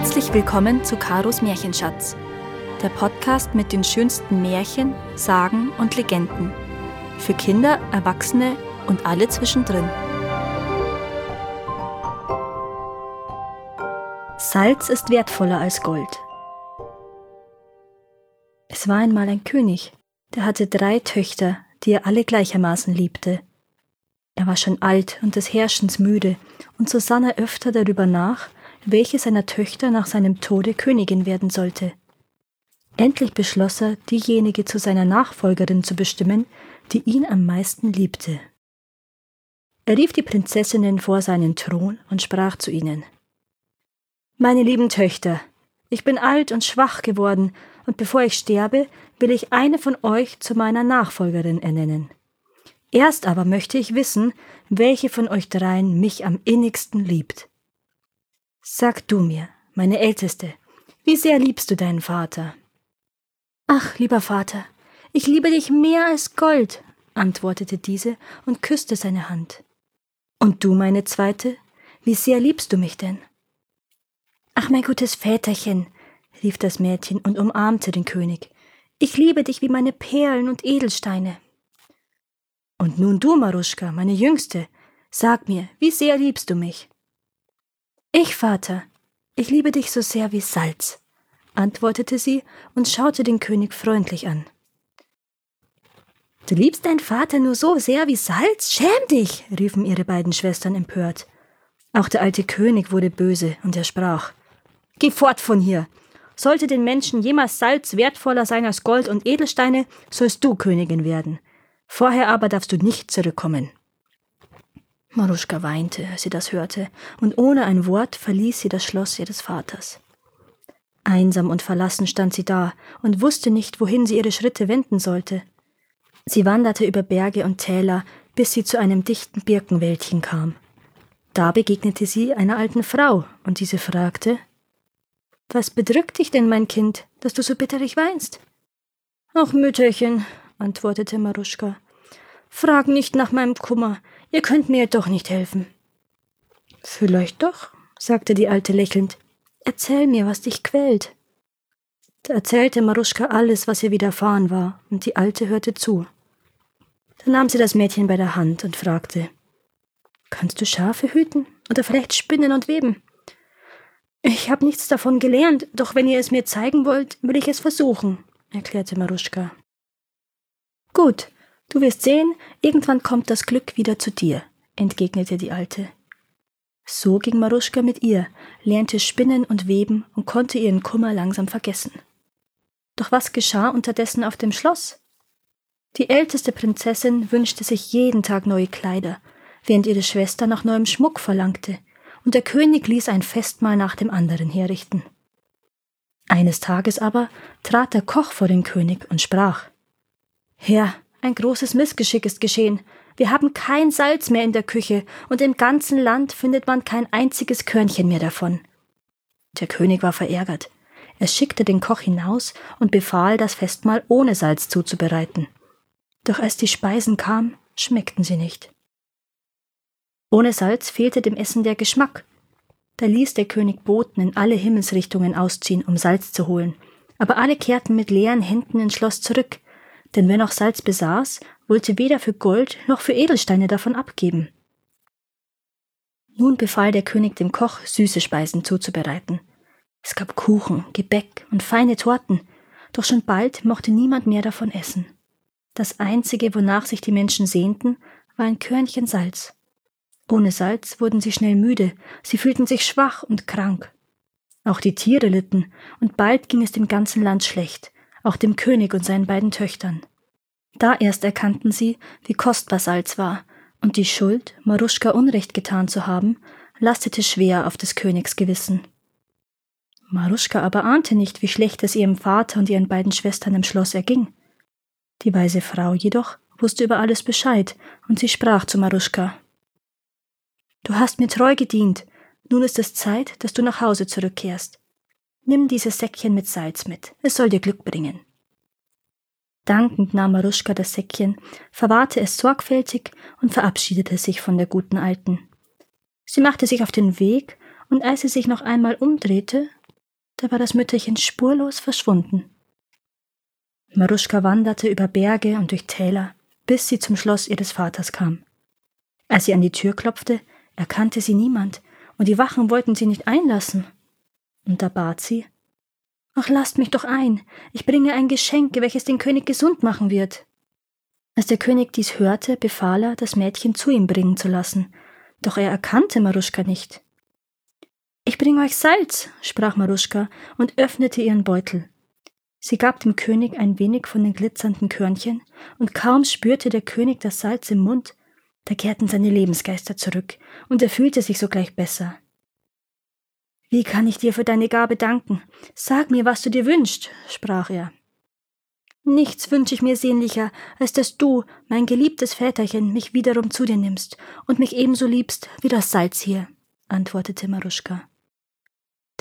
Herzlich willkommen zu Karos Märchenschatz, der Podcast mit den schönsten Märchen, Sagen und Legenden. Für Kinder, Erwachsene und alle zwischendrin. Salz ist wertvoller als Gold. Es war einmal ein König, der hatte drei Töchter, die er alle gleichermaßen liebte. Er war schon alt und des Herrschens müde, und so sann er öfter darüber nach, welche seiner Töchter nach seinem Tode Königin werden sollte. Endlich beschloss er, diejenige zu seiner Nachfolgerin zu bestimmen, die ihn am meisten liebte. Er rief die Prinzessinnen vor seinen Thron und sprach zu ihnen Meine lieben Töchter, ich bin alt und schwach geworden, und bevor ich sterbe, will ich eine von euch zu meiner Nachfolgerin ernennen. Erst aber möchte ich wissen, welche von euch dreien mich am innigsten liebt. Sag du mir, meine Älteste, wie sehr liebst du deinen Vater? Ach, lieber Vater, ich liebe dich mehr als Gold, antwortete diese und küsste seine Hand. Und du, meine Zweite, wie sehr liebst du mich denn? Ach, mein gutes Väterchen, rief das Mädchen und umarmte den König. Ich liebe dich wie meine Perlen und Edelsteine. Und nun du, Maruschka, meine Jüngste, sag mir, wie sehr liebst du mich? Ich, Vater, ich liebe dich so sehr wie Salz, antwortete sie und schaute den König freundlich an. Du liebst deinen Vater nur so sehr wie Salz? Schäm dich! riefen ihre beiden Schwestern empört. Auch der alte König wurde böse und er sprach: Geh fort von hier! Sollte den Menschen jemals Salz wertvoller sein als Gold und Edelsteine, sollst du Königin werden. Vorher aber darfst du nicht zurückkommen. Maruschka weinte, als sie das hörte, und ohne ein Wort verließ sie das Schloss ihres Vaters. Einsam und verlassen stand sie da und wusste nicht, wohin sie ihre Schritte wenden sollte. Sie wanderte über Berge und Täler, bis sie zu einem dichten Birkenwäldchen kam. Da begegnete sie einer alten Frau, und diese fragte Was bedrückt dich denn, mein Kind, dass du so bitterlich weinst? Ach, Mütterchen, antwortete Maruschka, frag nicht nach meinem Kummer, Ihr könnt mir doch nicht helfen. Vielleicht doch, sagte die Alte lächelnd. Erzähl mir, was dich quält. Da erzählte Maruschka alles, was ihr widerfahren war, und die Alte hörte zu. Dann nahm sie das Mädchen bei der Hand und fragte Kannst du Schafe hüten oder vielleicht spinnen und weben? Ich habe nichts davon gelernt, doch wenn ihr es mir zeigen wollt, will ich es versuchen, erklärte Maruschka. Gut, Du wirst sehen, irgendwann kommt das Glück wieder zu dir, entgegnete die Alte. So ging Maruschka mit ihr, lernte Spinnen und Weben und konnte ihren Kummer langsam vergessen. Doch was geschah unterdessen auf dem Schloss? Die älteste Prinzessin wünschte sich jeden Tag neue Kleider, während ihre Schwester nach neuem Schmuck verlangte, und der König ließ ein Festmahl nach dem anderen herrichten. Eines Tages aber trat der Koch vor den König und sprach Herr, ein großes Missgeschick ist geschehen. Wir haben kein Salz mehr in der Küche, und im ganzen Land findet man kein einziges Körnchen mehr davon. Der König war verärgert. Er schickte den Koch hinaus und befahl, das Festmahl ohne Salz zuzubereiten. Doch als die Speisen kamen, schmeckten sie nicht. Ohne Salz fehlte dem Essen der Geschmack. Da ließ der König Boten in alle Himmelsrichtungen ausziehen, um Salz zu holen, aber alle kehrten mit leeren Händen ins Schloss zurück, denn wer noch Salz besaß, wollte weder für Gold noch für Edelsteine davon abgeben. Nun befahl der König dem Koch, süße Speisen zuzubereiten. Es gab Kuchen, Gebäck und feine Torten, doch schon bald mochte niemand mehr davon essen. Das einzige, wonach sich die Menschen sehnten, war ein Körnchen Salz. Ohne Salz wurden sie schnell müde, sie fühlten sich schwach und krank. Auch die Tiere litten, und bald ging es dem ganzen Land schlecht, auch dem König und seinen beiden Töchtern. Da erst erkannten sie, wie kostbar Salz war, und die Schuld, Maruschka Unrecht getan zu haben, lastete schwer auf des Königs Gewissen. Maruschka aber ahnte nicht, wie schlecht es ihrem Vater und ihren beiden Schwestern im Schloss erging. Die weise Frau jedoch wusste über alles Bescheid, und sie sprach zu Maruschka Du hast mir treu gedient, nun ist es Zeit, dass du nach Hause zurückkehrst. Nimm dieses Säckchen mit Salz mit, es soll dir Glück bringen. Dankend nahm Maruschka das Säckchen, verwahrte es sorgfältig und verabschiedete sich von der guten Alten. Sie machte sich auf den Weg, und als sie sich noch einmal umdrehte, da war das Mütterchen spurlos verschwunden. Maruschka wanderte über Berge und durch Täler, bis sie zum Schloss ihres Vaters kam. Als sie an die Tür klopfte, erkannte sie niemand, und die Wachen wollten sie nicht einlassen. Und da bat sie Ach, lasst mich doch ein, ich bringe ein Geschenk, welches den König gesund machen wird. Als der König dies hörte, befahl er, das Mädchen zu ihm bringen zu lassen, doch er erkannte Maruschka nicht. Ich bringe euch Salz, sprach Maruschka und öffnete ihren Beutel. Sie gab dem König ein wenig von den glitzernden Körnchen, und kaum spürte der König das Salz im Mund, da kehrten seine Lebensgeister zurück, und er fühlte sich sogleich besser. Wie kann ich dir für deine Gabe danken? Sag mir, was du dir wünschst, sprach er. Nichts wünsche ich mir sehnlicher, als dass du, mein geliebtes Väterchen, mich wiederum zu dir nimmst und mich ebenso liebst wie das Salz hier, antwortete Maruschka.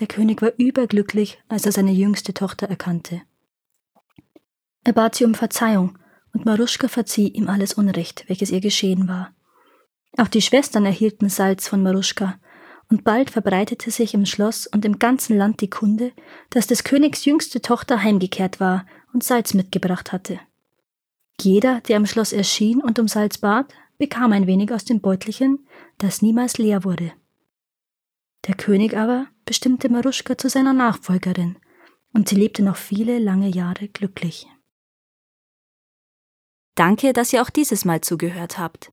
Der König war überglücklich, als er seine jüngste Tochter erkannte. Er bat sie um Verzeihung, und Maruschka verzieh ihm alles Unrecht, welches ihr geschehen war. Auch die Schwestern erhielten Salz von Maruschka, und bald verbreitete sich im Schloss und im ganzen Land die Kunde, dass des Königs jüngste Tochter heimgekehrt war und Salz mitgebracht hatte. Jeder, der im Schloss erschien und um Salz bat, bekam ein wenig aus dem Beutelchen, das niemals leer wurde. Der König aber bestimmte Maruschka zu seiner Nachfolgerin, und sie lebte noch viele lange Jahre glücklich. Danke, dass ihr auch dieses Mal zugehört habt.